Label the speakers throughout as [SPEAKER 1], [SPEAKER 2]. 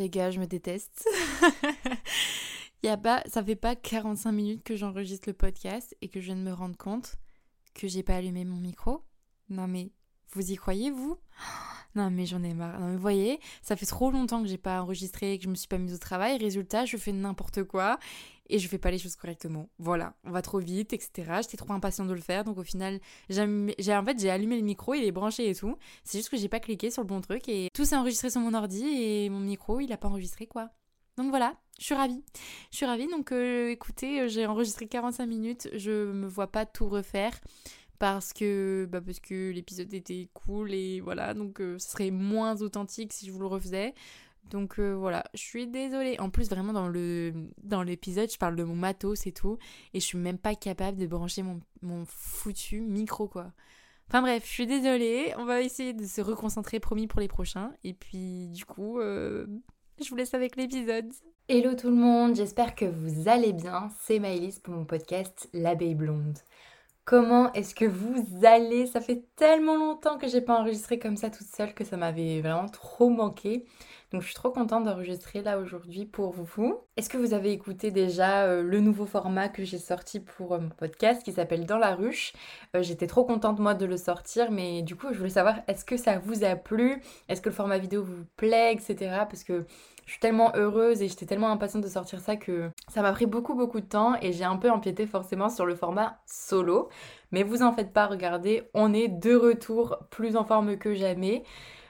[SPEAKER 1] les gars, je me déteste. y a pas, ça fait pas 45 minutes que j'enregistre le podcast et que je viens de me rendre compte que j'ai pas allumé mon micro. Non mais, vous y croyez vous? Non mais j'en ai marre. Non mais voyez, ça fait trop longtemps que j'ai pas enregistré, que je me suis pas mise au travail. Résultat, je fais n'importe quoi et je fais pas les choses correctement. Voilà, on va trop vite, etc. J'étais trop impatiente de le faire, donc au final, j'ai en fait j'ai allumé le micro, il est branché et tout. C'est juste que j'ai pas cliqué sur le bon truc et tout s'est enregistré sur mon ordi et mon micro il a pas enregistré quoi. Donc voilà, je suis ravie. Je suis ravie. Donc euh, écoutez, euh, j'ai enregistré 45 minutes. Je me vois pas tout refaire parce que bah parce que l'épisode était cool et voilà. Donc euh, ce serait moins authentique si je vous le refaisais. Donc euh, voilà, je suis désolée. En plus, vraiment, dans le dans l'épisode, je parle de mon matos et tout. Et je suis même pas capable de brancher mon, mon foutu micro, quoi. Enfin bref, je suis désolée. On va essayer de se reconcentrer, promis, pour les prochains. Et puis, du coup, euh, je vous laisse avec l'épisode.
[SPEAKER 2] Hello tout le monde, j'espère que vous allez bien. C'est Maëlys pour mon podcast L'abeille blonde. Comment est-ce que vous allez? Ça fait tellement longtemps que j'ai pas enregistré comme ça toute seule que ça m'avait vraiment trop manqué. Donc je suis trop contente d'enregistrer là aujourd'hui pour vous. Est-ce que vous avez écouté déjà euh, le nouveau format que j'ai sorti pour euh, mon podcast qui s'appelle Dans la ruche? Euh, J'étais trop contente moi de le sortir mais du coup je voulais savoir est-ce que ça vous a plu? Est-ce que le format vidéo vous plaît etc. Parce que je suis tellement heureuse et j'étais tellement impatiente de sortir ça que ça m'a pris beaucoup beaucoup de temps et j'ai un peu empiété forcément sur le format solo. Mais vous en faites pas, regardez, on est de retour plus en forme que jamais.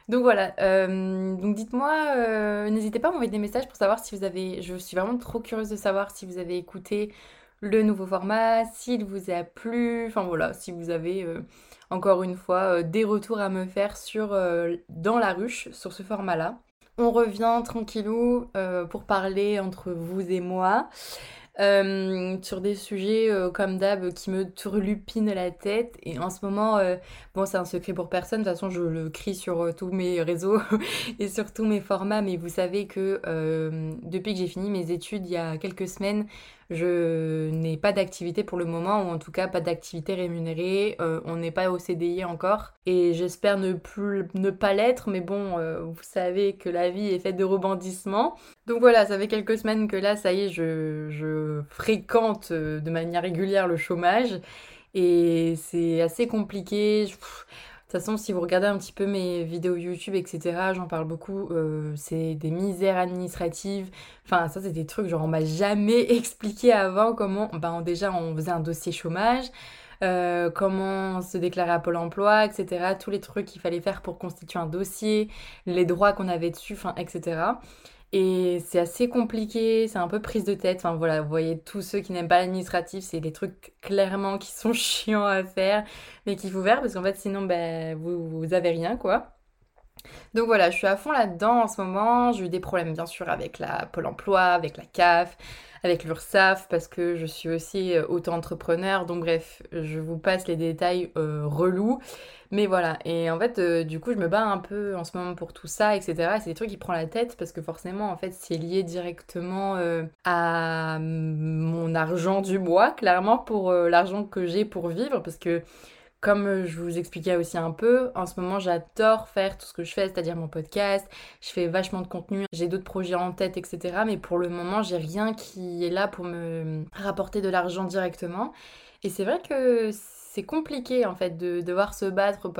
[SPEAKER 2] Donc voilà, euh, donc dites-moi, euh, n'hésitez pas à m'envoyer des messages pour savoir si vous avez, je suis vraiment trop curieuse de savoir si vous avez écouté le nouveau format, s'il vous a plu, enfin voilà, si vous avez euh, encore une fois des retours à me faire dans la ruche sur ce format-là. On revient tranquillou pour parler entre vous et moi. Euh, sur des sujets euh, comme d'hab qui me turlupinent la tête. Et en ce moment, euh, bon, c'est un secret pour personne, de toute façon, je le crie sur tous mes réseaux et sur tous mes formats, mais vous savez que depuis que j'ai fini mes études il y a quelques semaines, je n'ai pas d'activité pour le moment, ou en tout cas pas d'activité rémunérée. On n'est pas au CDI encore. Et j'espère ne, plus, ne pas l'être, mais bon, vous savez que la vie est faite de rebondissements. Donc voilà, ça fait quelques semaines que là, ça y est, je, fréquente euh, de manière régulière le chômage. Et c'est assez compliqué. De toute façon, si vous regardez un petit peu mes vidéos YouTube, etc., j'en parle beaucoup. Euh, c'est des misères administratives. Enfin, ça, c'est des trucs, genre, on m'a jamais expliqué avant comment. Ben, déjà, on faisait un dossier chômage. Euh, comment se déclarer à Pôle emploi, etc. Tous les trucs qu'il fallait faire pour constituer un dossier, les droits qu'on avait dessus, etc. Et c'est assez compliqué, c'est un peu prise de tête. Enfin voilà, vous voyez, tous ceux qui n'aiment pas l'administratif, c'est des trucs clairement qui sont chiants à faire, mais qu'il faut faire parce qu'en fait sinon ben, vous, vous avez rien quoi. Donc voilà, je suis à fond là-dedans en ce moment. J'ai eu des problèmes bien sûr avec la Pôle emploi, avec la CAF, avec l'URSSAF parce que je suis aussi euh, auto-entrepreneur. Donc bref, je vous passe les détails euh, relous. Mais voilà, et en fait, euh, du coup, je me bats un peu en ce moment pour tout ça, etc. Et c'est des trucs qui prennent la tête parce que forcément, en fait, c'est lié directement à mon argent du mois, clairement, pour l'argent que j'ai pour vivre. Parce que comme euh, je vous expliquais aussi un peu, en ce moment j'adore faire tout ce que je fais, c'est-à-dire mon podcast, je fais vachement de contenu, j'ai d'autres projets en tête, etc. Mais pour le moment, j'ai rien qui est là pour me rapporter de l'argent directement. Et c'est vrai que c'est compliqué en fait de devoir se battre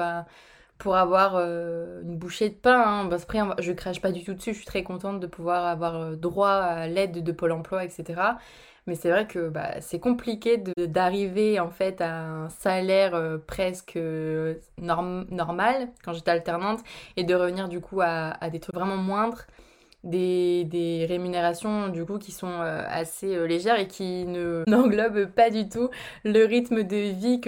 [SPEAKER 2] pour avoir euh, une bouchée de pain. Hein. Après, je crache pas du tout dessus, je suis très contente de pouvoir avoir euh, droit à l'aide de Pôle emploi, etc. Mais c'est vrai que bah, c'est compliqué d'arriver en fait à un salaire euh, presque euh, normal quand j'étais alternante et de revenir du coup à, à des trucs vraiment moindres des, rémunérations du coup qui sont euh, assez euh, légères et qui ne n'englobent pas du tout le rythme de vie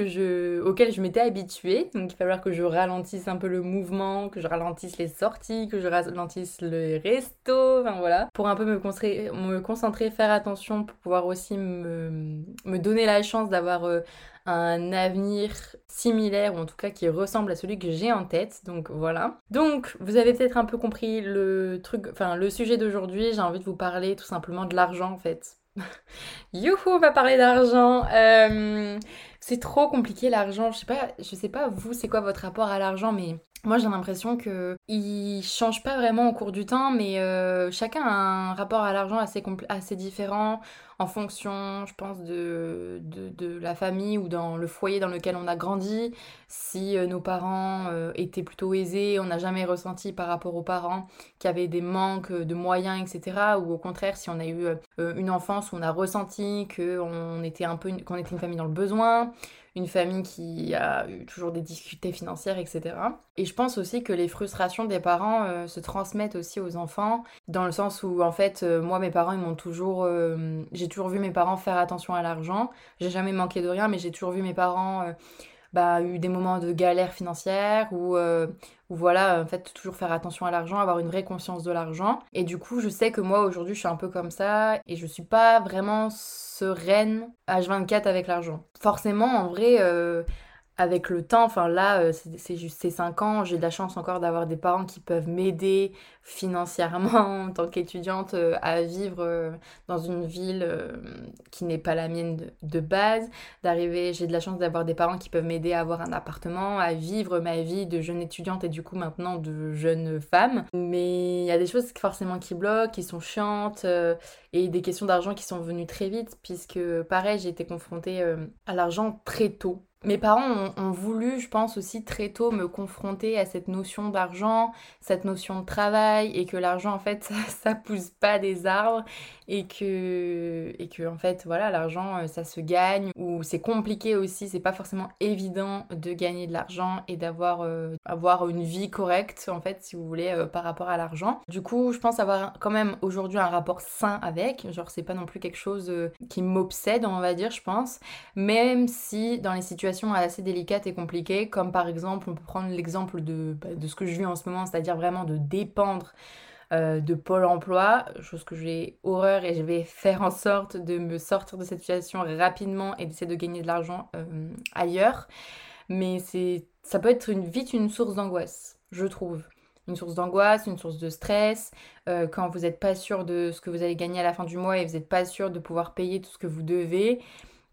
[SPEAKER 2] auquel je m'étais habituée. Donc il va falloir que je ralentisse un peu le mouvement, que je ralentisse les sorties, que je ralentisse le resto, enfin voilà, pour un peu me concentrer, me concentrer faire attention pour pouvoir aussi me, me donner la chance d'avoir euh, un avenir similaire, ou en tout cas qui ressemble à celui que j'ai en tête. Donc voilà. Donc, vous avez peut-être un peu compris le truc, enfin le sujet d'aujourd'hui. J'ai envie de vous parler tout simplement de l'argent en fait. Youhou, on va parler d'argent. Euh, c'est trop compliqué l'argent. Je sais pas, je sais pas vous, c'est quoi votre rapport à l'argent, mais moi j'ai l'impression que ils changent pas vraiment au cours du temps, mais euh, chacun a un rapport à l'argent assez, différent en fonction, je pense, de, la famille ou dans le foyer dans lequel on a grandi. Si euh, nos parents euh, étaient plutôt aisés, on n'a jamais ressenti par rapport aux parents qui avaient des manques de moyens, etc. Ou au contraire, si on a eu une enfance où on a ressenti était un peu qu'on était une famille dans le besoin une famille qui a eu toujours des difficultés financières, etc. Et je pense aussi que les frustrations des parents euh, se transmettent aussi aux enfants, dans le sens où en fait, euh, moi, mes parents, ils m'ont toujours... Euh, j'ai toujours vu mes parents faire attention à l'argent. J'ai jamais manqué de rien, mais j'ai toujours vu mes parents... Bah, eu des moments de galère financière ou, voilà, en fait, toujours faire attention à l'argent, avoir une vraie conscience de l'argent. Et du coup, je sais que moi, aujourd'hui, je suis un peu comme ça et je suis pas vraiment sereine H24 avec l'argent. Forcément, en vrai, euh, avec le temps, enfin là, euh, c'est juste ces 5 ans, j'ai de la chance encore d'avoir des parents qui peuvent m'aider financièrement en tant qu'étudiante euh, à vivre euh, dans une ville qui n'est pas la mienne de, base, d'arriver, j'ai de la chance d'avoir des parents qui peuvent m'aider à avoir un appartement, à vivre ma vie de jeune étudiante et du coup maintenant de jeune femme. Mais il y a des choses forcément qui bloquent, qui sont chiantes et des questions d'argent qui sont venues très vite puisque pareil, j'ai été confrontée à l'argent très tôt mes parents ont, voulu, je pense aussi très tôt, me confronter à cette notion d'argent, cette notion de travail, et que l'argent, en fait, ça, ça, pousse pas des arbres, et que, et que en fait, voilà, l'argent, euh, ça se gagne, ou c'est compliqué aussi, c'est pas forcément évident de gagner de l'argent et d'avoir euh, avoir une vie correcte, en fait, si vous voulez, euh, par rapport à l'argent. Du coup, je pense avoir quand même aujourd'hui un rapport sain avec, genre, c'est pas non plus quelque chose qui m'obsède, on va dire, je pense, même si dans les situations assez délicate et compliquée, comme par exemple, on peut prendre l'exemple de, bah, de ce que je vis en ce moment, c'est-à-dire vraiment de dépendre euh, de Pôle emploi, chose que j'ai horreur et je vais faire en sorte de me sortir de cette situation rapidement et d'essayer de gagner de l'argent euh, ailleurs. Mais ça peut être vite une source d'angoisse, je trouve. Une source d'angoisse, une source de stress, euh, quand vous n'êtes pas sûr de ce que vous allez gagner à la fin du mois et vous n'êtes pas sûr de pouvoir payer tout ce que vous devez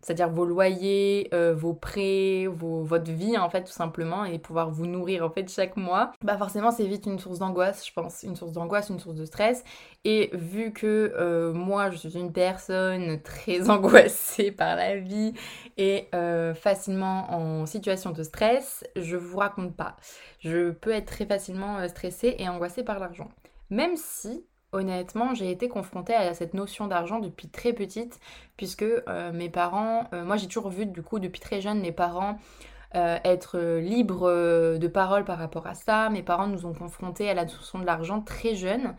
[SPEAKER 2] c'est-à-dire vos loyers, euh, vos prêts, votre vie en fait tout simplement et pouvoir vous nourrir en fait chaque mois, bah forcément c'est vite une source d'angoisse je pense, une source d'angoisse, une source de stress. Et vu que euh, moi je suis une personne très angoissée par la vie et euh, facilement en situation de stress, je vous raconte pas, je peux être très facilement stressée et angoissée par l'argent. Même si Honnêtement, j'ai été confrontée à cette notion d'argent depuis très petite, puisque euh, mes parents, euh, moi j'ai toujours vu du coup depuis très jeune mes parents euh, être libres de parole par rapport à ça. Mes parents nous ont confrontés à la notion de l'argent très jeune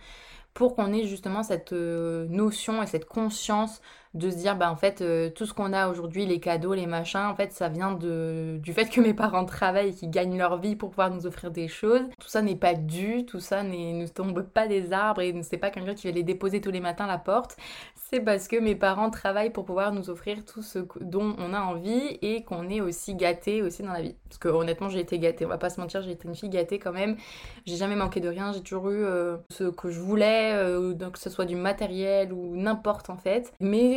[SPEAKER 2] pour qu'on ait justement cette notion et cette conscience de se dire bah en fait euh, tout ce qu'on a aujourd'hui les cadeaux les machins en fait ça vient du fait que mes parents travaillent et qu'ils gagnent leur vie pour pouvoir nous offrir des choses. Tout ça n'est pas dû tout ça ne tombe pas des arbres et c'est pas quelqu'un qui va les déposer tous les matins à la porte. C'est parce que mes parents travaillent pour pouvoir nous offrir tout ce dont on a envie et qu'on est aussi gâté aussi dans la vie. Parce que honnêtement j'ai été gâtée. On va pas se mentir j'ai été une fille gâtée quand même. J'ai jamais manqué de rien. J'ai toujours eu euh, ce que je voulais euh, que ce soit du matériel ou n'importe en fait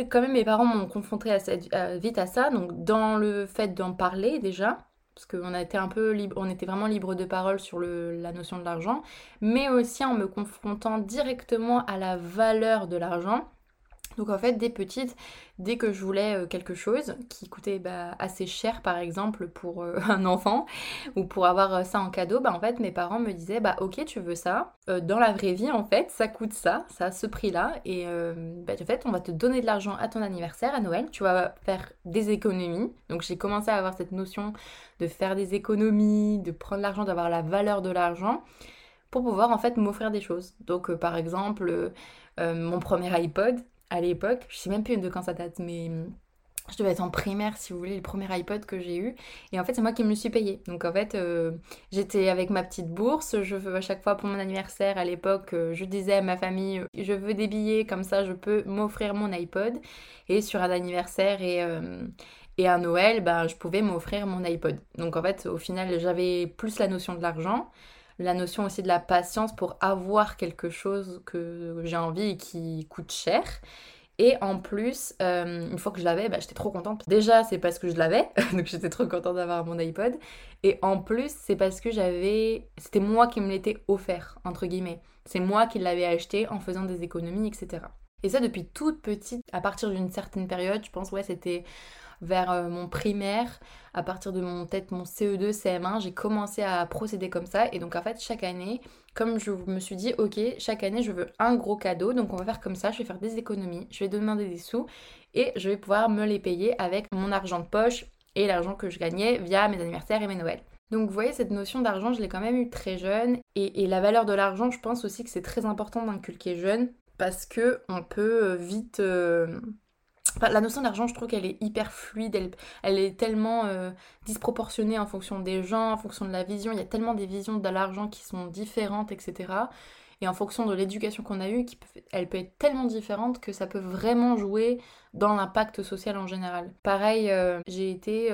[SPEAKER 2] quand même mes parents m'ont confronté assez vite à ça, donc dans le fait d'en parler déjà, parce qu'on un peu libre, on était vraiment libre de parole sur la notion de l'argent, mais aussi en me confrontant directement à la valeur de l'argent donc en fait, dès petite, dès que je voulais euh, quelque chose qui coûtait bah, assez cher par exemple pour euh, un enfant ou pour avoir euh, ça en cadeau, bah en fait mes parents me disaient bah ok tu veux ça, dans la vraie vie en fait ça coûte ça, ça a ce prix là et bah, en fait on va te donner de l'argent à ton anniversaire, à Noël, tu vas faire des économies. Donc j'ai commencé à avoir cette notion de faire des économies, de prendre l'argent, d'avoir la valeur de l'argent pour pouvoir en fait m'offrir des choses. Donc par exemple mon premier iPod, à l'époque. Je sais même plus de quand ça date, mais hum, je devais être en primaire, si vous voulez, le premier iPod que j'ai eu. Et en fait, c'est moi qui me le suis payé. Donc en fait, euh, j'étais avec ma petite bourse. Je veux à chaque fois pour mon anniversaire, à l'époque, euh, je disais à ma famille, euh, je veux des billets, comme ça je peux m'offrir mon iPod. Et sur un anniversaire et, et un Noël, ben, je pouvais m'offrir mon iPod. Donc en fait, au final, j'avais plus la notion de l'argent la notion aussi de la patience pour avoir quelque chose que j'ai envie et qui coûte cher. Et en plus, euh, une fois que je l'avais, bah, j'étais trop contente. Déjà, c'est parce que je l'avais, donc j'étais trop contente d'avoir mon iPod. Et en plus, c'est parce que j'avais. C'était moi qui me l'étais offert, entre guillemets. C'est moi qui l'avais acheté en faisant des économies, etc. Et ça depuis toute petite, à partir d'une certaine période, je pense, ouais, c'était vers euh, mon primaire, à partir de mon peut-être mon CE2, CM1, j'ai commencé à procéder comme ça. Et donc en fait, chaque année, comme je me suis dit, ok, chaque année, je veux un gros cadeau, donc on va faire comme ça, je vais faire des économies, je vais demander des sous et je vais pouvoir me les payer avec mon argent de poche et l'argent que je gagnais via mes anniversaires et mes Noëls. Donc vous voyez, cette notion d'argent, je l'ai quand même eu très jeune. Et, la valeur de l'argent, je pense aussi que c'est très important d'inculquer jeune parce que on peut euh, vite... Euh, la notion d'argent, je trouve qu'elle est hyper fluide, elle, est tellement euh, disproportionnée en fonction des gens, en fonction de la vision. Il y a tellement des visions de l'argent qui sont différentes, etc. Et en fonction de l'éducation qu'on a eue, elle peut être tellement différente que ça peut vraiment jouer dans l'impact social en général. Pareil, j'ai été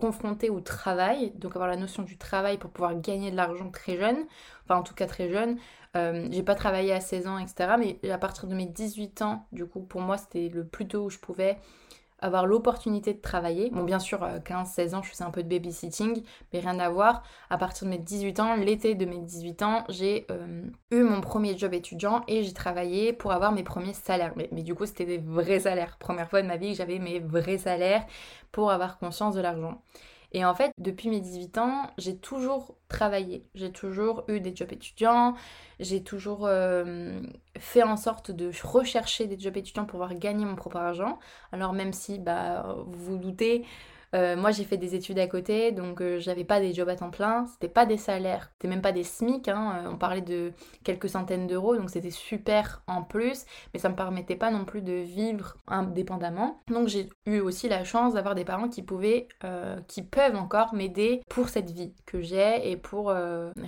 [SPEAKER 2] confronté au travail, donc avoir la notion du travail pour pouvoir gagner de l'argent très jeune, enfin en tout cas très jeune. Euh, j'ai pas travaillé à 16 ans, etc. Mais à partir de mes 18 ans, du coup, pour moi, c'était le plus tôt où je pouvais avoir l'opportunité de travailler. Bon, bien sûr, 15-16 euh, ans, je faisais un peu de babysitting, mais rien à voir. À partir de mes 18 ans, l'été de mes 18 ans, j'ai euh, eu mon premier job étudiant et j'ai travaillé pour avoir mes premiers salaires. Mais, mais du coup, c'était des vrais salaires. Première fois de ma vie que j'avais mes vrais salaires pour avoir conscience de l'argent. Et en fait, depuis mes 18 ans, j'ai toujours travaillé. J'ai toujours eu des jobs étudiants. J'ai toujours euh, fait en sorte de rechercher des jobs étudiants pour pouvoir gagner mon propre argent. Alors même si, bah, vous vous doutez, euh, moi, j'ai fait des études à côté, donc euh, j'avais pas des jobs à temps plein, c'était pas des salaires, c'était même pas des SMIC, hein, euh, on parlait de quelques centaines d'euros, donc c'était super en plus, mais ça me permettait pas non plus de vivre indépendamment. Donc j'ai eu aussi la chance d'avoir des parents qui pouvaient, qui peuvent encore m'aider pour cette vie que j'ai et pour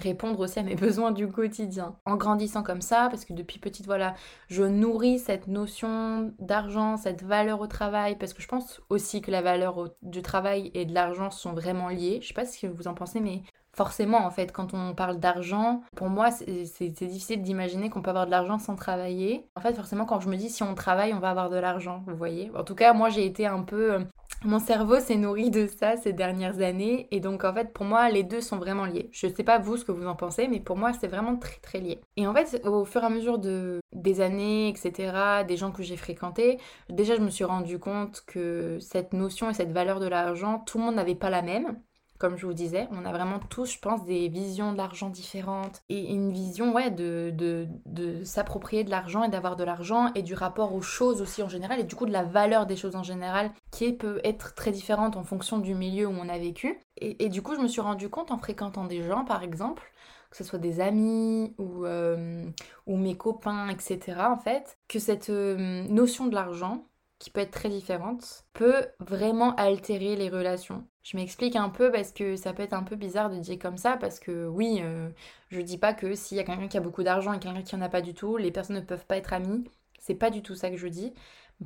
[SPEAKER 2] répondre aussi à mes besoins du quotidien. En grandissant comme ça, parce que depuis petite, voilà, je nourris cette notion d'argent, cette valeur au travail, parce que je pense aussi que la valeur du travail travail et de l'argent sont vraiment liés. Je sais pas ce que vous en pensez, mais forcément, en fait, quand on parle d'argent, pour moi, c'est difficile d'imaginer qu'on peut avoir de l'argent sans travailler. En fait, forcément, quand je me dis si on travaille, on va avoir de l'argent, vous voyez. En tout cas, moi, j'ai été un peu... Mon cerveau s'est nourri de ça ces dernières années. Et donc, en fait, pour moi, les deux sont vraiment liés. Je sais pas vous ce que vous en pensez, mais pour moi, c'est vraiment très, très lié. Et en fait, au fur et à mesure de, des années, etc., des gens que j'ai fréquentés, déjà, je me suis rendu compte que cette notion et cette valeur de l'argent, tout le monde n'avait pas la même comme je vous disais. On a vraiment tous, je pense, des visions de l'argent différentes et une vision, ouais, de, de, de s'approprier de l'argent et d'avoir de l'argent et du rapport aux choses aussi en général et du coup de la valeur des choses en général qui peut être très différente en fonction du milieu où on a vécu. Et, du coup, je me suis rendu compte en fréquentant des gens, par exemple, que ce soit des amis ou, euh, ou mes copains, etc., en fait, que cette euh, notion de l'argent, qui peut être très différente, peut vraiment altérer les relations. Je m'explique un peu parce que ça peut être un peu bizarre de dire comme ça, parce que oui, euh, je dis pas que s'il y a quelqu'un qui a beaucoup d'argent et quelqu'un qui en a pas du tout, les personnes ne peuvent pas être amies. C'est pas du tout ça que je dis.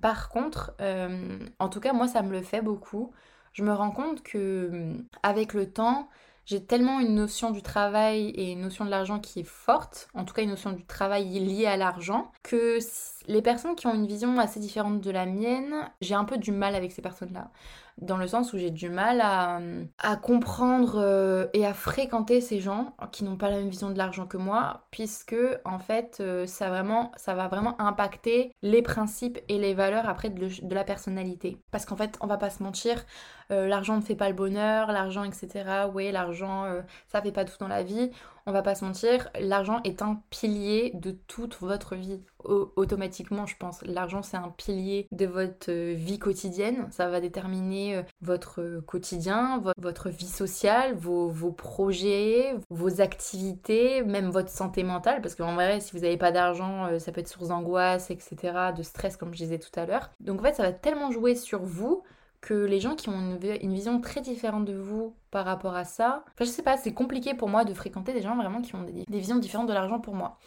[SPEAKER 2] Par contre, euh, en tout cas, moi, ça me le fait beaucoup. Je me rends compte que avec le temps, j'ai tellement une notion du travail et une notion de l'argent qui est forte, en tout cas une notion du travail liée à l'argent, que les personnes qui ont une vision assez différente de la mienne, j'ai un peu du mal avec ces personnes-là dans le sens où j'ai du mal à, comprendre euh, et à fréquenter ces gens qui n'ont pas la même vision de l'argent que moi, puisque en fait euh, ça, vraiment, ça va vraiment impacter les principes et les valeurs après de, de la personnalité. Parce qu'en fait, on va pas se mentir, euh, l'argent ne fait pas le bonheur, l'argent, etc. Oui, l'argent, ça fait pas tout dans la vie on va pas se mentir, l'argent est un pilier de toute votre vie. automatiquement, je pense. L'argent, c'est un pilier de votre euh, vie quotidienne. Ça va déterminer euh, votre quotidien, votre vie sociale, vos, projets, vos activités, même votre santé mentale. Parce qu'en vrai, si vous n'avez pas d'argent, euh, ça peut être source d'angoisse, etc., de stress, comme je disais tout à l'heure. Donc en fait, ça va tellement jouer sur vous que les gens qui ont une, vision très différente de vous par rapport à ça, je sais pas, c'est compliqué pour moi de fréquenter des gens vraiment qui ont des, visions différentes de l'argent pour moi.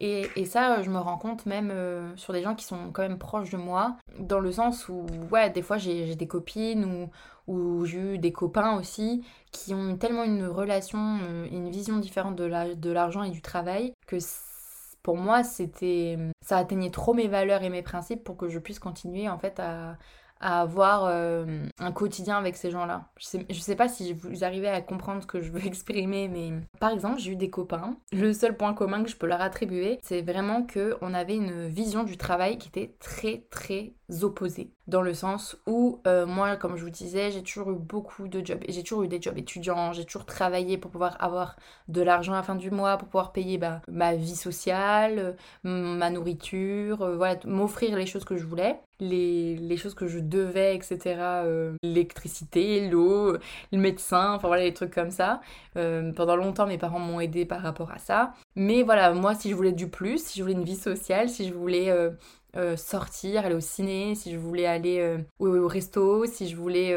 [SPEAKER 2] Et, ça, je me rends compte même euh, sur des gens qui sont quand même proches de moi, dans le sens où, ouais, des fois j'ai des copines ou, ou j'ai eu des copains aussi qui ont tellement une relation, euh, une vision différente de l'argent et du travail que pour moi, c'était ça atteignait trop mes valeurs et mes principes pour que je puisse continuer en fait à, à avoir euh, un quotidien avec ces gens-là. Je sais, sais pas si vous arrivez à comprendre ce que je veux exprimer, mais par exemple, j'ai eu des copains. Le seul point commun que je peux leur attribuer, c'est vraiment que on avait une vision du travail qui était très très opposée. Dans le sens où euh, moi, comme je vous disais, j'ai toujours eu beaucoup de jobs. J'ai toujours eu des jobs étudiants, j'ai toujours travaillé pour pouvoir avoir de l'argent à la fin du mois, pour pouvoir payer bah, ma vie sociale, ma nourriture, euh, voilà, m'offrir les choses que je voulais les, choses que je devais, etc. Euh, l'électricité, l'eau, le médecin, enfin voilà, les trucs comme ça. Pendant longtemps, mes parents m'ont aidé par rapport à ça. Mais voilà, moi, si je voulais du plus, si je voulais une vie sociale, si je voulais sortir, aller au ciné, si je voulais aller au, resto, si je voulais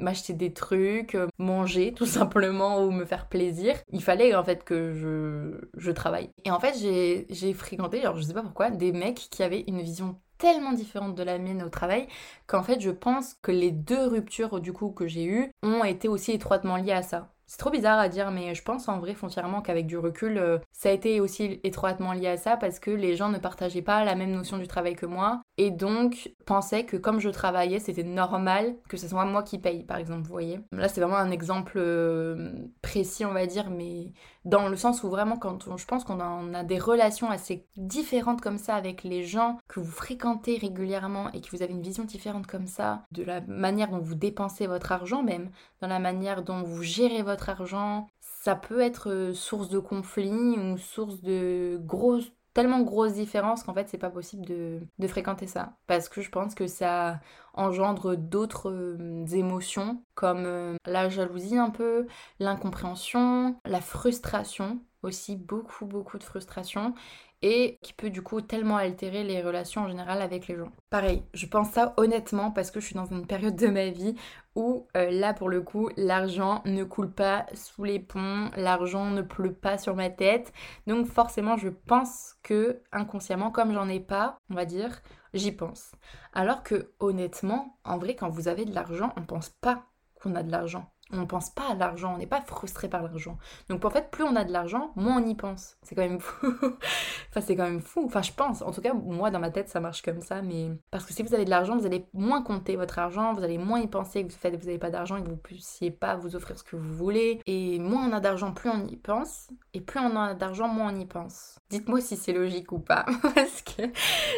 [SPEAKER 2] m'acheter des trucs, manger tout simplement ou me faire plaisir, il fallait en fait que je, je travaille. Et en fait, j'ai fréquenté, alors je sais pas pourquoi, des mecs qui avaient une vision tellement différente de la mienne au travail qu'en fait je pense que les deux ruptures du coup que j'ai eues ont été aussi étroitement liées à ça. C'est trop bizarre à dire, mais je pense en vrai foncièrement qu'avec du recul, euh, ça a été aussi étroitement lié à ça parce que les gens ne partageaient pas la même notion du travail que moi et donc pensaient que comme je travaillais, c'était normal que ce soit moi qui paye, par exemple, vous voyez. Là, c'est vraiment un exemple euh, précis, on va dire, mais dans le sens où vraiment, quand je pense qu'on a, a, des relations assez différentes comme ça avec les gens que vous fréquentez régulièrement et que vous avez une vision différente comme ça, de la manière dont vous dépensez votre argent même, dans la manière dont vous gérez votre argent, ça peut être euh, source de conflit ou source de grosses tellement grosses différences qu'en fait c'est pas possible de, de, fréquenter ça. Parce que je pense que ça engendre d'autres euh, émotions comme euh, la jalousie un peu, l'incompréhension, la frustration aussi beaucoup beaucoup de frustration et qui peut du coup tellement altérer les relations en général avec les gens. Pareil, je pense ça honnêtement parce que je suis dans une période de ma vie où euh, là pour le coup l'argent ne coule pas sous les ponts, l'argent ne pleut pas sur ma tête. Donc forcément je pense que inconsciemment comme j'en ai pas, on va dire, j'y pense. Alors que honnêtement, en vrai quand vous avez de l'argent, on pense pas qu'on a de l'argent on ne pense pas à l'argent, on n'est pas frustré par l'argent. Donc en fait, plus on a de l'argent, moins on y pense. C'est quand même fou. enfin, c'est quand même fou. Enfin, je pense. En tout cas, moi, dans ma tête, ça marche comme ça. Mais parce que si vous avez de l'argent, vous allez moins compter votre argent, vous allez moins y penser que vous n'avez pas d'argent et que vous ne puissiez pas vous offrir ce que vous voulez. Et moins on a d'argent, plus on y pense. Et plus on a d'argent, moins on y pense. Dites-moi si c'est logique ou pas. parce que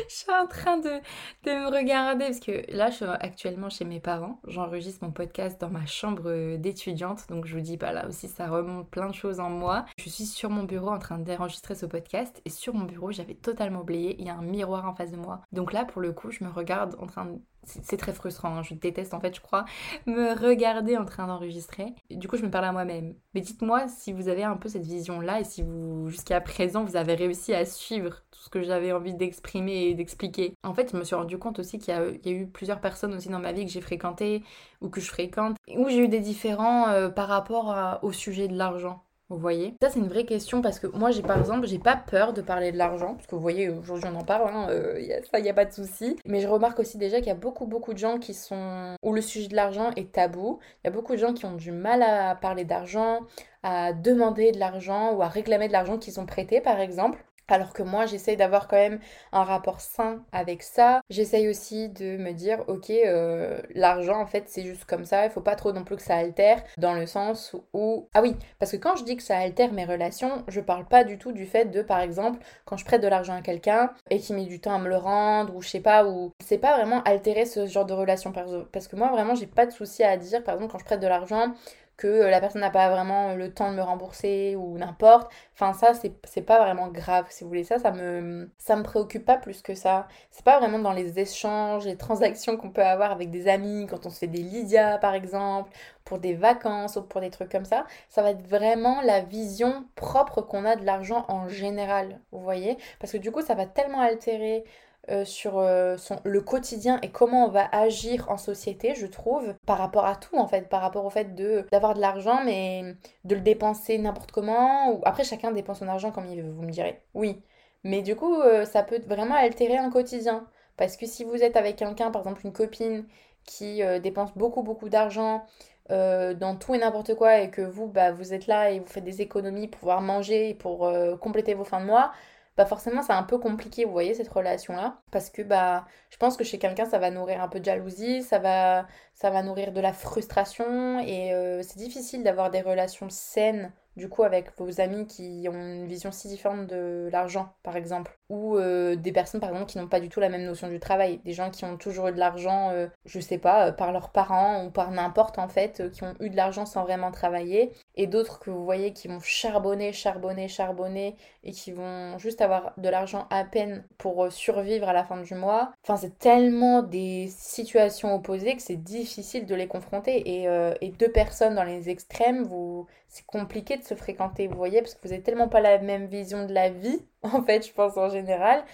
[SPEAKER 2] je suis en train de, de me regarder. Parce que là, je suis actuellement chez mes parents. J'enregistre mon podcast dans ma chambre d'étudiante, donc je vous dis, pas là aussi, ça remonte plein de choses en moi. Je suis sur mon bureau en train d'enregistrer ce podcast, et sur mon bureau, j'avais totalement oublié, il y a un miroir en face de moi. Donc là, pour le coup, je me regarde en train de c'est très frustrant, hein. je déteste en fait, je crois, me regarder en train d'enregistrer. Du coup, je me parle à moi-même. Mais dites-moi si vous avez un peu cette vision-là et si vous, jusqu'à présent, vous avez réussi à suivre tout ce que j'avais envie d'exprimer et d'expliquer. En fait, je me suis rendu compte aussi qu'il y, a eu plusieurs personnes aussi dans ma vie que j'ai fréquentées ou que je fréquente, où j'ai eu des différents euh, par rapport au sujet de l'argent. Vous voyez? Ça, c'est une vraie question parce que moi, j'ai par exemple, j'ai pas peur de parler de l'argent, parce que vous voyez, aujourd'hui, on en parle, hein, euh, ça, il a pas de souci. Mais je remarque aussi déjà qu'il y a beaucoup, beaucoup de gens qui sont. où le sujet de l'argent est tabou. Il y a beaucoup de gens qui ont du mal à parler d'argent, à demander de l'argent ou à réclamer de l'argent qu'ils ont prêté, par exemple. Alors que moi, j'essaye d'avoir quand même un rapport sain avec ça. J'essaye aussi de me dire, ok, euh, l'argent, en fait, c'est juste comme ça. Il faut pas trop non plus que ça altère. Dans le sens où... Ah oui, parce que quand je dis que ça altère mes relations, je parle pas du tout du fait de, par exemple, quand je prête de l'argent à quelqu'un et qu'il met du temps à me le rendre, ou je sais pas, ou... C'est pas vraiment altérer ce genre de relation. Parce que moi, vraiment, j'ai pas de souci à dire, par exemple, quand je prête de l'argent, que euh, la personne n'a pas vraiment le temps de me rembourser ou n'importe. Enfin, ça, c'est pas vraiment grave, si vous voulez. Ça, ça me, ça me préoccupe pas plus que ça. C'est pas vraiment dans les échanges, les transactions qu'on peut avoir avec des amis, quand on se fait des Lydia, par exemple, pour des vacances ou pour des trucs comme ça. Ça va être vraiment la vision propre qu'on a de l'argent en général, vous voyez? Parce que du coup, ça va tellement altérer euh, sur euh, le quotidien et comment on va agir en société, je trouve, par rapport à tout en fait, par rapport au fait d'avoir de l'argent mais de le dépenser n'importe comment. Ou... Après, chacun dépense son argent comme il veut, vous me direz. Oui, mais du coup, euh, ça peut vraiment altérer un quotidien. Parce que si vous êtes avec quelqu'un, par exemple une copine, qui dépense beaucoup beaucoup d'argent dans tout et n'importe quoi et que vous, bah, vous êtes là et vous faites des économies pour pouvoir manger et pour compléter vos fins de mois, bah forcément c'est un peu compliqué, vous voyez, cette relation-là. Parce que bah je pense que chez quelqu'un ça va nourrir un peu de jalousie, ça va, ça va nourrir de la frustration et euh, c'est difficile d'avoir des relations saines du coup avec vos amis qui ont une vision si différente de l'argent par exemple. Ou euh, des personnes par exemple qui n'ont pas du tout la même notion du travail. Des gens qui ont toujours eu de l'argent euh, je sais pas euh, par leurs parents ou par n'importe en fait qui ont eu de l'argent sans vraiment travailler. Et d'autres que vous voyez qui vont charbonner charbonner charbonner et qui vont juste avoir de l'argent à peine pour survivre à la fin du mois. Enfin c'est tellement des situations opposées que c'est difficile de les confronter. Et, et deux personnes dans les extrêmes vous c'est compliqué de se fréquenter, vous voyez, parce que vous n'avez tellement pas la même vision de la vie, en fait, je pense en général,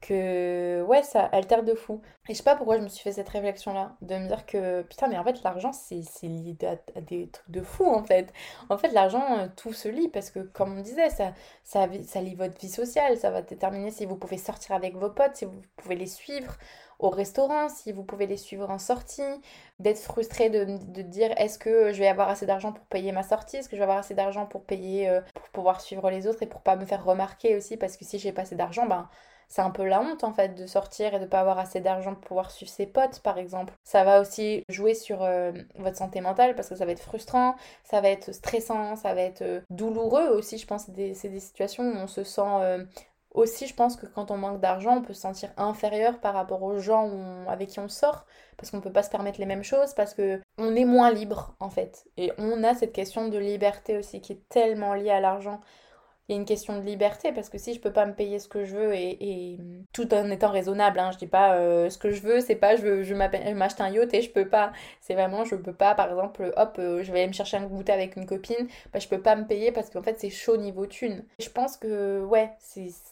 [SPEAKER 2] que ouais, ça altère de fou. Et je sais pas pourquoi je me suis fait cette réflexion-là, de me dire que putain, mais en fait, l'argent, c'est lié à, des trucs de fou, en fait. En fait, l'argent, euh, tout se lie, parce que comme on disait, ça, ça, ça lie votre vie sociale, ça va déterminer si vous pouvez sortir avec vos potes, si vous pouvez les suivre au restaurant, si vous pouvez les suivre en sortie, d'être frustré de, dire est-ce que je vais avoir assez d'argent pour payer ma sortie, est-ce que je vais avoir assez d'argent pour payer, euh, pour pouvoir suivre les autres et pour pas me faire remarquer aussi, parce que si j'ai pas assez d'argent, ben c'est un peu la honte en fait de sortir et de pas avoir assez d'argent pour pouvoir suivre ses potes par exemple. Ça va aussi jouer sur euh, votre santé mentale parce que ça va être frustrant, ça va être stressant, ça va être euh, douloureux aussi. Je pense c'est des, situations où on se sent aussi, je pense que quand on manque d'argent, on peut se sentir inférieur par rapport aux gens avec qui on sort, parce qu'on ne peut pas se permettre les mêmes choses, parce que on est moins libre en fait. Et on a cette question de liberté aussi qui est tellement liée à l'argent il y a une question de liberté parce que si je peux pas me payer ce que je veux et, tout en étant raisonnable, hein, je dis pas euh, ce que je veux, c'est pas je veux je m'achète un yacht et je peux pas, c'est vraiment je peux pas par exemple hop euh, je vais aller me chercher un goûter avec une copine, bah, je peux pas me payer parce qu'en fait c'est chaud niveau thune. Je pense que ouais,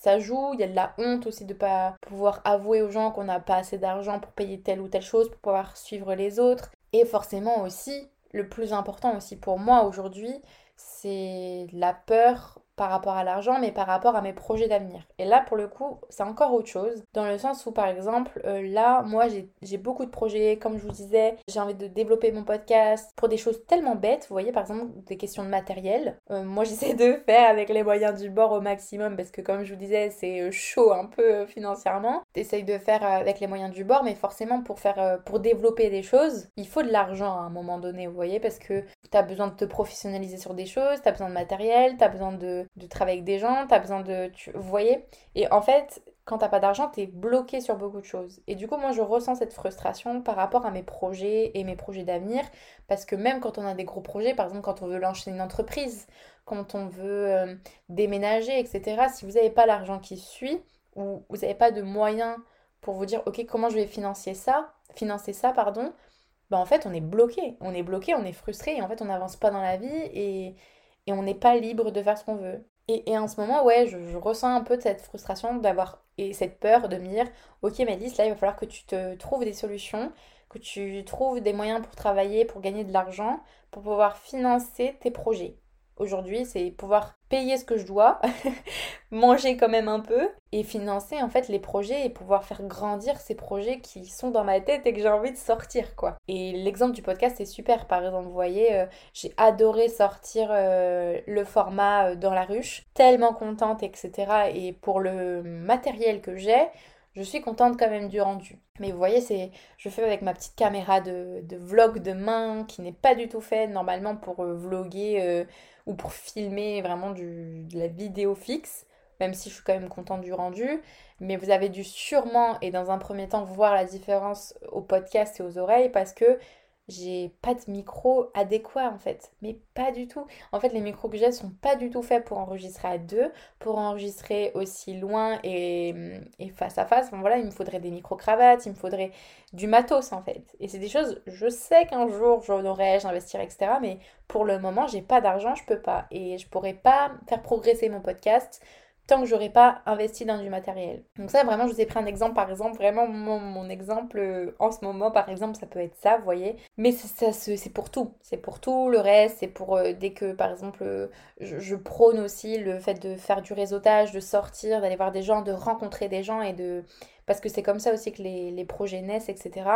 [SPEAKER 2] ça joue, il y a de la honte aussi de pas pouvoir avouer aux gens qu'on n'a pas assez d'argent pour payer telle ou telle chose pour pouvoir suivre les autres et forcément aussi le plus important aussi pour moi aujourd'hui, c'est la peur par rapport à l'argent, mais par rapport à mes projets d'avenir. Et là, pour le coup, c'est encore autre chose, dans le sens où, par exemple, euh, là, moi, j'ai beaucoup de projets, comme je vous disais, j'ai envie de développer mon podcast pour des choses tellement bêtes, vous voyez, par exemple, des questions de matériel. Euh, moi, j'essaie de faire avec les moyens du bord au maximum, parce que, comme je vous disais, c'est euh, chaud un peu financièrement. T'essayes de faire avec les moyens du bord, mais forcément, pour faire, pour développer des choses, il faut de l'argent à un moment donné, vous voyez, parce que t'as besoin de te professionnaliser sur des choses, t'as besoin de matériel, t'as besoin de de travailler avec des gens, tu as besoin de... Tu, vous voyez Et en fait, quand t'as pas d'argent, t'es bloqué sur beaucoup de choses. Et du coup, moi, je ressens cette frustration par rapport à mes projets et mes projets d'avenir. Parce que même quand on a des gros projets, par exemple, quand on veut lancer une entreprise, quand on veut euh, déménager, etc., si vous n'avez pas l'argent qui suit, ou vous n'avez pas de moyens pour vous dire, ok, comment je vais financer ça, financer ça, pardon, bah en fait, on est bloqué. On est bloqué, on est frustré, et en fait, on n'avance pas dans la vie, et, et on n'est pas libre de faire ce qu'on veut. Et, en ce moment, ouais, je, ressens un peu cette frustration d'avoir et cette peur de me dire, ok Malice, là il va falloir que tu te trouves des solutions, que tu trouves des moyens pour travailler, pour gagner de l'argent, pour pouvoir financer tes projets aujourd'hui, c'est pouvoir payer ce que je dois, manger quand même un peu et financer en fait les projets et pouvoir faire grandir ces projets qui sont dans ma tête et que j'ai envie de sortir quoi. Et l'exemple du podcast est super par exemple, vous voyez, euh, j'ai adoré sortir euh, le format euh, dans la ruche, tellement contente etc. Et pour le matériel que j'ai, je suis contente quand même du rendu. Mais vous voyez, c'est, je fais avec ma petite caméra de, vlog de main qui n'est pas du tout faite normalement pour vlogger ou pour filmer vraiment de la vidéo fixe, même si je suis quand même contente du rendu. Mais vous avez dû sûrement, et dans un premier temps, voir la différence au podcast et aux oreilles parce que j'ai pas de micro adéquat en fait, mais pas du tout. En fait, les micros que j'ai sont pas du tout faits pour enregistrer à deux, pour enregistrer aussi loin et, face à face. voilà, il me faudrait des micros cravates, il me faudrait du matos en fait. Et c'est des choses, je sais qu'un jour j'en aurai, j'investirai, etc. Mais pour le moment, j'ai pas d'argent, je peux pas. Et je pourrais pas faire progresser mon podcast tant que j'aurais pas investi dans du matériel. Donc ça vraiment je vous ai pris un exemple par exemple, vraiment mon, exemple euh, en ce moment par exemple ça peut être ça, vous voyez. Mais c'est pour tout, c'est pour tout, le reste c'est pour euh, dès que par exemple euh, je, prône aussi le fait de faire du réseautage, de sortir, d'aller voir des gens, de rencontrer des gens et de... Parce que c'est comme ça aussi que les, les projets naissent, etc.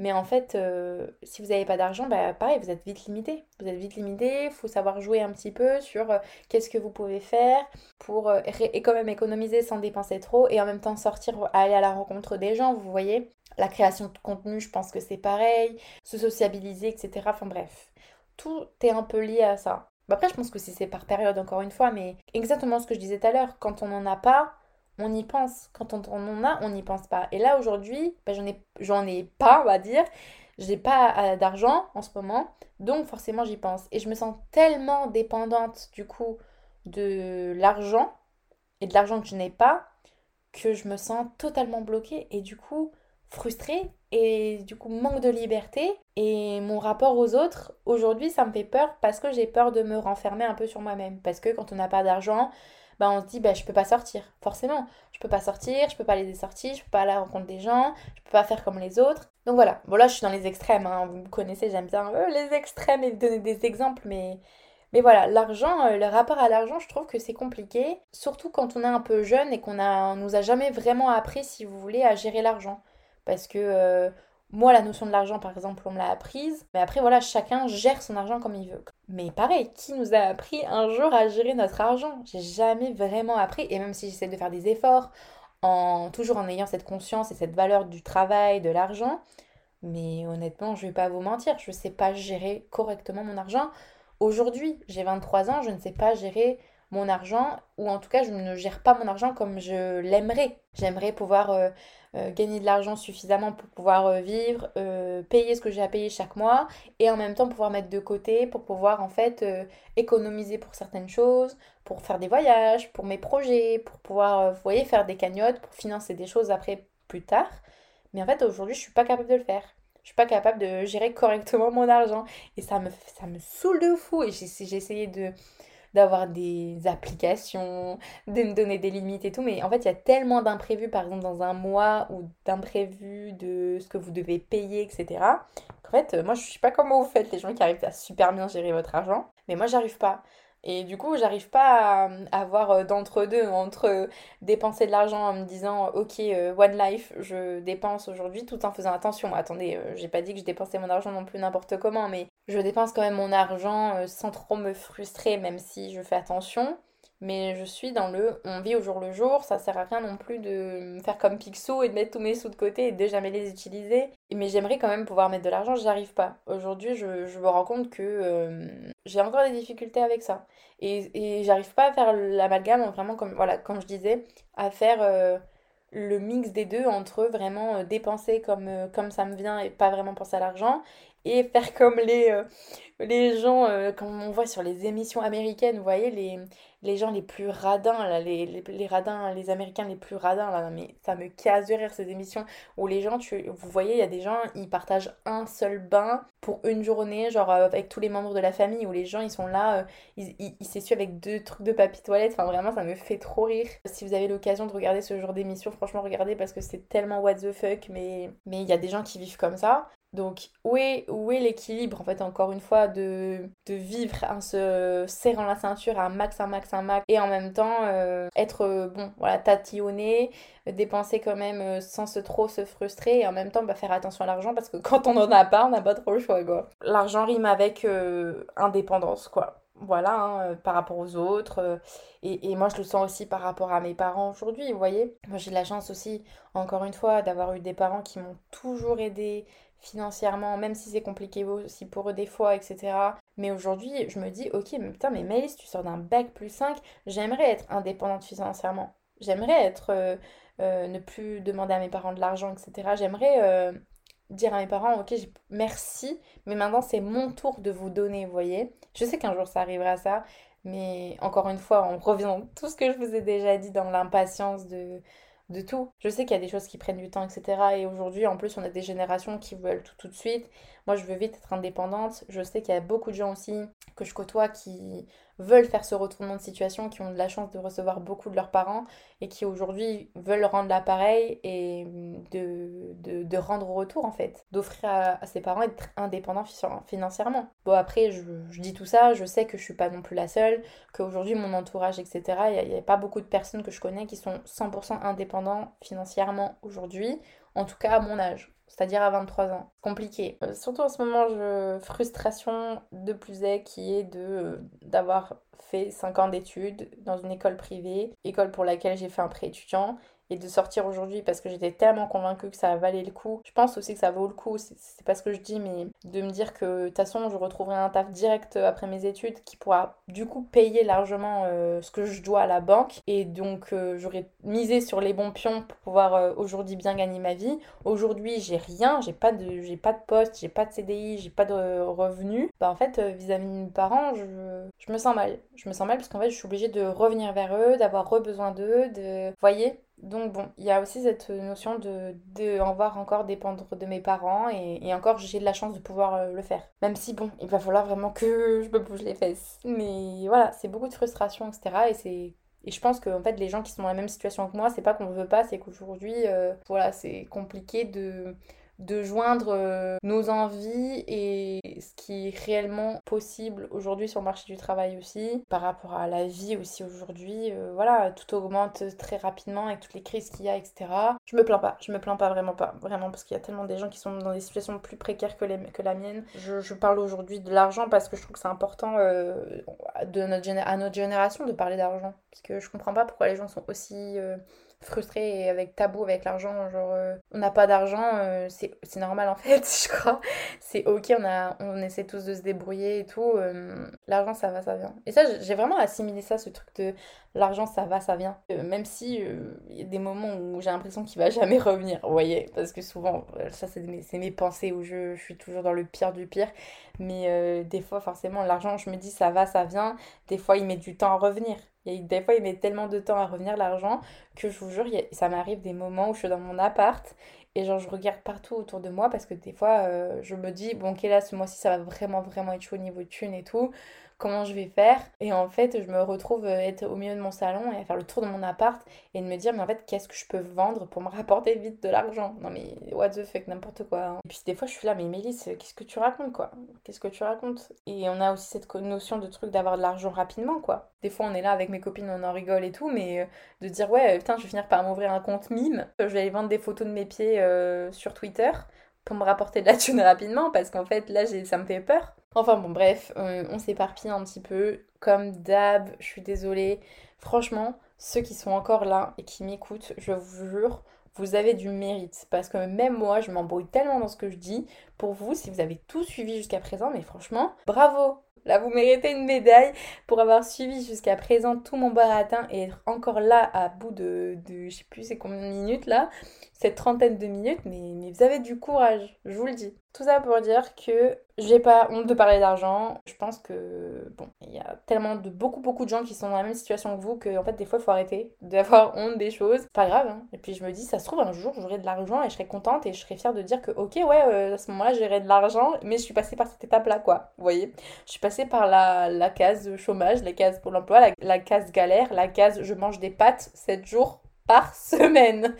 [SPEAKER 2] Mais en fait, euh, si vous n'avez pas d'argent, bah, pareil, vous êtes vite limité. Vous êtes vite limité, il faut savoir jouer un petit peu sur euh, qu'est-ce que vous pouvez faire pour euh, et quand même économiser sans dépenser trop et en même temps sortir, aller à la rencontre des gens, vous voyez. La création de contenu, je pense que c'est pareil, se sociabiliser, etc. Enfin bref, tout est un peu lié à ça. Après, je pense que c'est par période, encore une fois, mais exactement ce que je disais tout à l'heure, quand on n'en a pas, on y pense. Quand on en a, on n'y pense pas. Et là, aujourd'hui, j'en ai, j'en ai pas, on va dire. J'ai pas euh, d'argent en ce moment, donc forcément j'y pense. Et je me sens tellement dépendante du coup de l'argent et de l'argent que je n'ai pas que je me sens totalement bloquée et du coup frustrée et du coup manque de liberté et mon rapport aux autres aujourd'hui ça me fait peur parce que j'ai peur de me renfermer un peu sur moi-même parce que quand on n'a pas d'argent bah, on se dit bah je peux pas sortir forcément. Je peux pas sortir je peux pas aller des sorties je peux pas aller à des gens je peux pas faire comme les autres. Donc voilà. Bon je suis dans les extrêmes hein. vous connaissez j'aime bien euh, les extrêmes et donner des exemples mais mais voilà. L'argent euh, le rapport à l'argent je trouve que c'est compliqué surtout quand on est un peu jeune et qu'on a nous a jamais vraiment appris si vous voulez à gérer l'argent. Parce que euh, moi, la notion de l'argent, par exemple, on me l'a apprise. Mais après, voilà, chacun gère son argent comme il veut. Mais pareil, qui nous a appris un jour à gérer notre argent? J'ai jamais vraiment appris. Et même si j'essaie de faire des efforts, en, toujours en ayant cette conscience et cette valeur du travail, de l'argent, mais honnêtement, je vais pas vous mentir, je ne sais pas gérer correctement mon argent. Aujourd'hui, j'ai 23 ans, je ne sais pas gérer mon argent, ou en tout cas, je ne gère pas mon argent comme je l'aimerais. J'aimerais pouvoir euh, euh, gagner de l'argent suffisamment pour pouvoir euh, vivre, payer ce que j'ai à payer chaque mois et en même temps pouvoir mettre de côté pour pouvoir en fait économiser pour certaines choses, pour faire des voyages, pour mes projets, pour pouvoir, vous voyez, faire des cagnottes, pour financer des choses après plus tard. Mais en fait aujourd'hui je suis pas capable de le faire. Je suis pas capable de gérer correctement mon argent et ça me, ça me saoule de fou et j'ai essayé de d'avoir des applications, de me donner des limites et tout. Mais en fait, il y a tellement d'imprévus, par exemple, dans un mois ou d'imprévus de ce que vous devez payer, etc. En fait, moi, je sais pas comment vous faites, les gens qui arrivent à super bien gérer votre argent. Mais moi, j'arrive pas. Et du coup, j'arrive pas à avoir euh, d'entre-deux, entre euh, dépenser de l'argent en me disant ok, euh, one life, je dépense aujourd'hui tout en faisant attention. Attendez, j'ai pas dit que je dépensais mon argent non plus n'importe comment, mais je dépense quand même mon argent sans trop me frustrer, même si je fais attention mais je suis dans le on vit au jour le jour, ça sert à rien non plus de faire comme Picsou et de mettre tous mes sous de côté et de jamais les utiliser. Mais j'aimerais quand même pouvoir mettre de l'argent, j'y arrive pas. Aujourd'hui, je, me rends compte que euh, j'ai encore des difficultés avec ça. Et, et j'arrive pas à faire l'amalgame, vraiment, comme, voilà, comme je disais, à faire euh, le mix des deux entre vraiment euh, dépenser comme, comme ça me vient et pas vraiment penser à l'argent et faire comme les, les gens, comme on voit sur les émissions américaines, vous voyez, les, les gens les plus radins, là, les, les, radins, les Américains les plus radins, là, mais ça me casse de rire ces émissions où les gens, vous voyez, il y a des gens, ils partagent un seul bain pour une journée, genre euh, avec tous les membres de la famille, où les gens, ils sont là, euh, ils, ils, s'essuient avec deux trucs de papier toilette, enfin vraiment, ça me fait trop rire. Si vous avez l'occasion de regarder ce genre d'émission, franchement, regardez parce que c'est tellement what the fuck, mais il y a des gens qui vivent comme ça. Donc, où est, où est l'équilibre, en fait, encore une fois, de, de vivre en se serrant la ceinture à un max, un max, un max, et en même temps euh, être, euh, bon, voilà, tatillonner, dépenser quand même euh, sans se trop se frustrer, et en même temps bah, faire attention à l'argent, parce que quand on en a pas, on n'a pas trop le choix, quoi. L'argent rime avec indépendance, quoi. Voilà, hein, par rapport aux autres. Et, et, moi, je le sens aussi par rapport à mes parents aujourd'hui, vous voyez. Moi, j'ai la chance aussi, encore une fois, d'avoir eu des parents qui m'ont toujours aidé financièrement, même si c'est compliqué aussi pour eux des fois, etc. Mais aujourd'hui, je me dis, ok, mais putain, mais Maïs, tu sors d'un bac plus 5, j'aimerais être indépendante financièrement. J'aimerais être, euh, euh, ne plus demander à mes parents de l'argent, etc. J'aimerais euh, dire à mes parents, ok, merci, mais maintenant c'est mon tour de vous donner, vous voyez. Je sais qu'un jour ça arrivera ça, mais encore une fois, on revient dans tout ce que je vous ai déjà dit dans l'impatience de de tout. Je sais qu'il y a des choses qui prennent du temps, etc. Et aujourd'hui, en plus, on a des générations qui veulent tout tout de suite. Moi, je veux vite être indépendante. Je sais qu'il y a beaucoup de gens aussi que je côtoie qui veulent faire ce retournement de situation, qui ont de la chance de recevoir beaucoup de leurs parents et qui aujourd'hui veulent rendre l'appareil et de, de, rendre au retour en fait, d'offrir à, ses parents d'être indépendants financièrement. Bon après, je, dis tout ça, je sais que je suis pas non plus la seule, qu'aujourd'hui mon entourage, etc., il n'y a, a, pas beaucoup de personnes que je connais qui sont 100% indépendants financièrement aujourd'hui, en tout cas à mon âge c'est-à-dire à 23 ans. Compliqué. Euh, surtout en ce moment, je frustration de plus est qui est de d'avoir fait 5 ans d'études dans une école privée, école pour laquelle j'ai fait un prêt étudiant et de sortir aujourd'hui parce que j'étais tellement convaincue que ça valait le coup. Je pense aussi que ça vaut le coup, c'est pas ce que je dis, mais de me dire que de toute façon je retrouverai un taf direct après mes études qui pourra du coup payer largement euh, ce que je dois à la banque et donc euh, j'aurais misé sur les bons pions pour pouvoir euh, aujourd'hui bien gagner ma vie. Aujourd'hui j'ai rien, j'ai pas de pas de poste, j'ai pas de CDI, j'ai pas de revenus. Bah en fait vis-à-vis de mes parents, je, je me sens mal. Je me sens mal parce qu'en fait je suis obligée de revenir vers eux, d'avoir besoin d'eux, de voyez donc bon, il y a aussi cette notion de, de en voir encore dépendre de mes parents et, encore j'ai de la chance de pouvoir euh, le faire. Même si bon, il va falloir vraiment que je me bouge les fesses. Mais voilà, c'est beaucoup de frustration, etc. Et c'est et je pense que en fait les gens qui sont dans la même situation que moi, c'est pas qu'on veut pas, c'est qu'aujourd'hui, euh, voilà, c'est compliqué de de joindre euh, nos envies et ce qui est réellement possible aujourd'hui sur le marché du travail aussi, par rapport à la vie aussi aujourd'hui. Euh, voilà, tout augmente très rapidement avec toutes les crises qu'il y a, etc. Je me plains pas, je me plains pas vraiment pas, vraiment, parce qu'il y a tellement des gens qui sont dans des situations plus précaires que, la mienne. Je, parle aujourd'hui de l'argent parce que je trouve que c'est important euh, de notre à notre génération de parler d'argent, parce que je comprends pas pourquoi les gens sont aussi frustré et avec tabou avec l'argent genre euh, on n'a pas d'argent euh, c'est normal en fait je crois. C'est ok on a on essaie tous de se débrouiller et tout euh, l'argent ça va ça vient. Et ça j'ai vraiment assimilé ça ce truc de l'argent ça va ça vient. Même si il y a des moments où j'ai l'impression qu'il va jamais revenir vous voyez parce que souvent ça c'est mes, mes pensées où je, je, suis toujours dans le pire du pire. Mais des fois forcément l'argent je me dis ça va ça vient. Des fois il met du temps à revenir et des fois, il met tellement de temps à revenir l'argent que je vous jure, ça m'arrive des moments où je suis dans mon appart et genre je regarde partout autour de moi parce que des fois, euh, je me dis, bon, ok, là, ce mois-ci, ça va vraiment, vraiment être chaud au niveau de thunes et tout comment je vais faire. Et en fait, je me retrouve euh, être au milieu de mon salon et à faire le tour de mon appart et de me dire, mais en fait, qu'est-ce que je peux vendre pour me rapporter vite de l'argent? Non, mais what the fuck, n'importe quoi. Hein. Et puis des fois, je suis là, mais Mélisse, qu'est-ce que tu racontes, quoi? Qu'est-ce que tu racontes? Et on a aussi cette notion de truc d'avoir de l'argent rapidement, quoi. Des fois, on est là avec mes copines, on en rigole et tout, mais euh, de dire, ouais, putain, je vais finir par m'ouvrir un compte mime, je vais aller vendre des photos de mes pieds euh, sur Twitter me rapporter de la thune rapidement parce qu'en fait là ça me fait peur. Enfin bon bref, euh, on s'éparpille un petit peu. Comme d'hab, je suis désolée. Franchement, ceux qui sont encore là et qui m'écoutent, je vous jure, vous avez du mérite. Parce que même moi, je m'embrouille tellement dans ce que je dis. Pour vous, si vous avez tout suivi jusqu'à présent, mais franchement, bravo Là, vous méritez une médaille pour avoir suivi jusqu'à présent tout mon baratin et être encore là à bout de, de je sais plus c'est combien de minutes là cette trentaine de minutes, mais, mais vous avez du courage, je vous le dis. Tout ça pour dire que j'ai pas honte de parler d'argent. Je pense que, bon, il y a tellement de beaucoup, beaucoup de gens qui sont dans la même situation que vous que, en fait, des fois, il faut arrêter d'avoir honte des choses. Pas grave, hein. Et puis, je me dis, ça se trouve, un jour, j'aurai de l'argent et je serai contente et je serai fière de dire que, ok, ouais, euh, à ce moment-là, j'aurai de l'argent, mais je suis passée par cette étape-là, quoi. Vous voyez? Je suis passée par la, la case chômage, la case pour l'emploi, la, la case galère, la case je mange des pâtes 7 jours par semaine.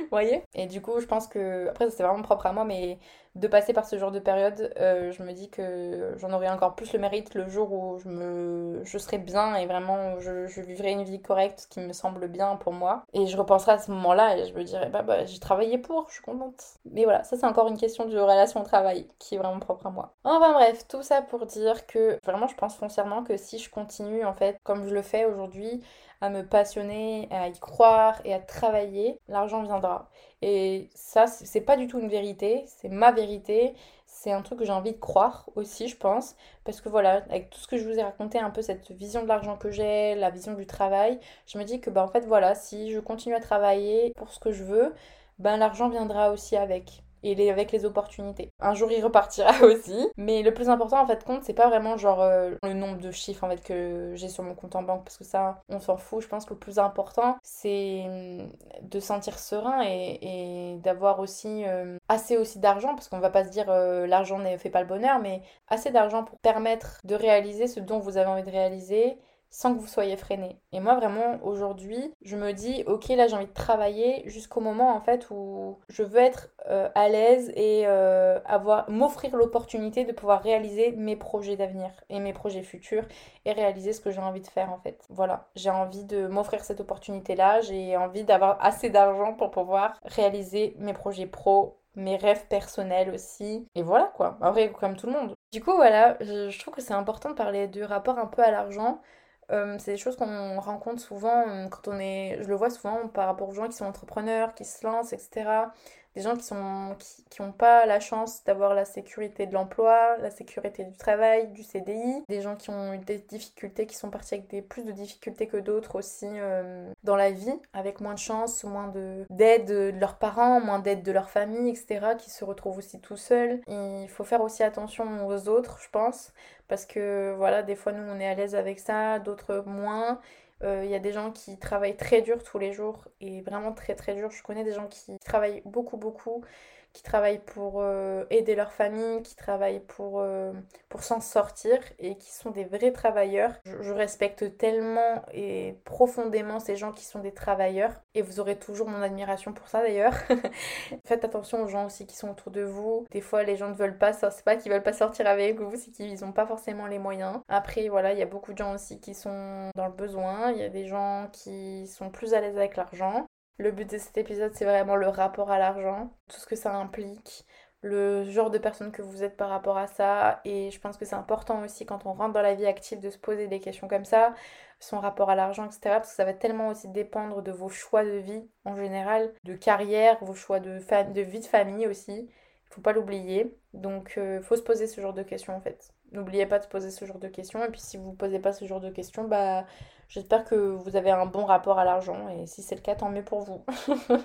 [SPEAKER 2] Vous voyez? Et du coup, je pense que, après, c'est vraiment propre à moi, mais de passer par ce genre de période, euh, je me dis que j'en aurai encore plus le mérite le jour où je, me, je serai bien et vraiment je, je vivrai une vie correcte qui me semble bien pour moi. Et je repenserai à ce moment-là et je me dirai, bah, bah j'ai travaillé pour, je suis contente. Mais voilà, ça c'est encore une question de relation au travail qui est vraiment propre à moi. Enfin bref, tout ça pour dire que vraiment je pense foncièrement que si je continue en fait comme je le fais aujourd'hui, à me passionner, à y croire et à travailler, l'argent viendra. Et ça, c'est pas du tout une vérité, c'est ma vérité. C'est un truc que j'ai envie de croire aussi, je pense. Parce que voilà, avec tout ce que je vous ai raconté, un peu cette vision de l'argent que j'ai, la vision du travail, je me dis que, bah, en fait, voilà, si je continue à travailler pour ce que je veux, ben l'argent viendra aussi avec et avec les opportunités. Un jour il repartira aussi, mais le plus important en fait compte c'est pas vraiment genre euh, le nombre de chiffres en fait que j'ai sur mon compte en banque parce que ça on s'en fout. Je pense que le plus important c'est hum, de sentir serein et, d'avoir aussi euh, assez aussi d'argent parce qu'on va pas se dire euh, l'argent ne fait pas le bonheur mais assez d'argent pour permettre de réaliser ce dont vous avez envie de réaliser sans que vous soyez freiné. Et moi vraiment aujourd'hui, je me dis ok là j'ai envie de travailler jusqu'au moment en fait où je veux être euh, à l'aise et euh, avoir m'offrir l'opportunité de pouvoir réaliser mes projets d'avenir et mes projets futurs et réaliser ce que j'ai envie de faire en fait. Voilà, j'ai envie de m'offrir cette opportunité là, j'ai envie d'avoir assez d'argent pour pouvoir réaliser mes projets pro mes rêves personnels aussi. Et voilà quoi, après comme tout le monde. Du coup voilà, je, trouve que c'est important de parler du rapport un peu à l'argent. Euh, c'est des choses qu'on rencontre souvent euh, quand on est, je le vois souvent par rapport aux gens qui sont entrepreneurs, qui se lancent, etc des gens qui sont qui, ont pas la chance d'avoir la sécurité de l'emploi, la sécurité du travail, du CDI, des gens qui ont eu des difficultés, qui sont partis avec des plus de difficultés que d'autres aussi euh, dans la vie, avec moins de chance, moins de d'aide de leurs parents, moins d'aide de leur famille, etc., qui se retrouvent aussi tout seuls. Il faut faire aussi attention aux autres, je pense, parce que voilà, des fois nous on est à l'aise avec ça, d'autres moins. Il euh, y a des gens qui travaillent très dur tous les jours et vraiment très très dur. Je connais des gens qui travaillent beaucoup beaucoup qui travaillent pour euh, aider leur famille, qui travaillent pour, euh, pour s'en sortir et qui sont des vrais travailleurs. Je, respecte tellement et profondément ces gens qui sont des travailleurs et vous aurez toujours mon admiration pour ça d'ailleurs. Faites attention aux gens aussi qui sont autour de vous. Des fois les gens ne veulent pas, c'est pas qu'ils veulent pas sortir avec vous, c'est qu'ils n'ont pas forcément les moyens. Après voilà, il y a beaucoup de gens aussi qui sont dans le besoin, il y a des gens qui sont plus à l'aise avec l'argent. Le but de cet épisode, c'est vraiment le rapport à l'argent, tout ce que ça implique, le genre de personne que vous êtes par rapport à ça. Et je pense que c'est important aussi quand on rentre dans la vie active de se poser des questions comme ça, son rapport à l'argent, etc. Parce que ça va tellement aussi dépendre de vos choix de vie en général, de carrière, vos choix de, vie de famille aussi. Il faut pas l'oublier. Donc, il euh, faut se poser ce genre de questions en fait. N'oubliez pas de se poser ce genre de questions. Et puis, si vous ne posez pas ce genre de questions, bah J'espère que vous avez un bon rapport à l'argent et si c'est le cas, tant mieux pour vous.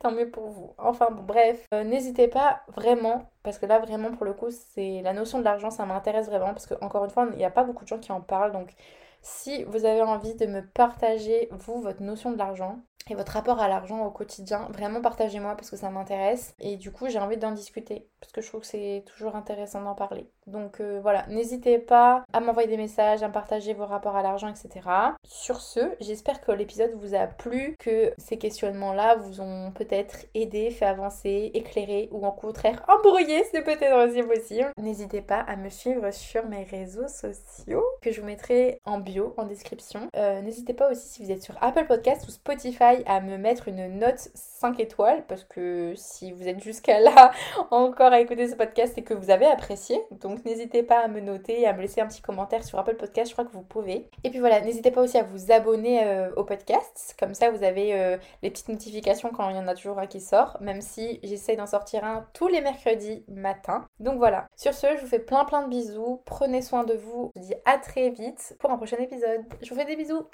[SPEAKER 2] tant mieux pour vous. Enfin bref, euh, n'hésitez pas vraiment, parce que là vraiment pour le coup, c'est la notion de l'argent, ça m'intéresse vraiment parce que encore une fois, il n'y a pas beaucoup de gens qui en parlent. Donc si vous avez envie de me partager, vous, votre notion de l'argent, et votre rapport à l'argent au quotidien. Vraiment partagez-moi parce que ça m'intéresse et du coup j'ai envie d'en discuter parce que je trouve que c'est toujours intéressant d'en parler. Donc euh, voilà, n'hésitez pas à m'envoyer des messages, à partager vos rapports à l'argent, etc. Sur ce, j'espère que l'épisode vous a plu, que ces questionnements-là vous ont peut-être aidé, fait avancer, éclairé ou au contraire embrouillé, c'est peut-être aussi possible. N'hésitez pas à me suivre sur mes réseaux sociaux que je vous mettrai en bio, en description. Euh, n'hésitez pas aussi si vous êtes sur Apple Podcast ou Spotify à me mettre une note 5 étoiles parce que si vous êtes jusqu'à là encore à écouter ce podcast, c'est que vous avez apprécié. Donc n'hésitez pas à me noter et à me laisser un petit commentaire sur Apple Podcast, je crois que vous pouvez. Et puis voilà, n'hésitez pas aussi à vous abonner euh, au podcast, comme ça vous avez euh, les petites notifications quand il y en a toujours un qui sort, même si j'essaye d'en sortir un tous les mercredis matin. Donc voilà, sur ce, je vous fais plein plein de bisous, prenez soin de vous, je vous dis à très vite pour un prochain épisode. Je vous fais des bisous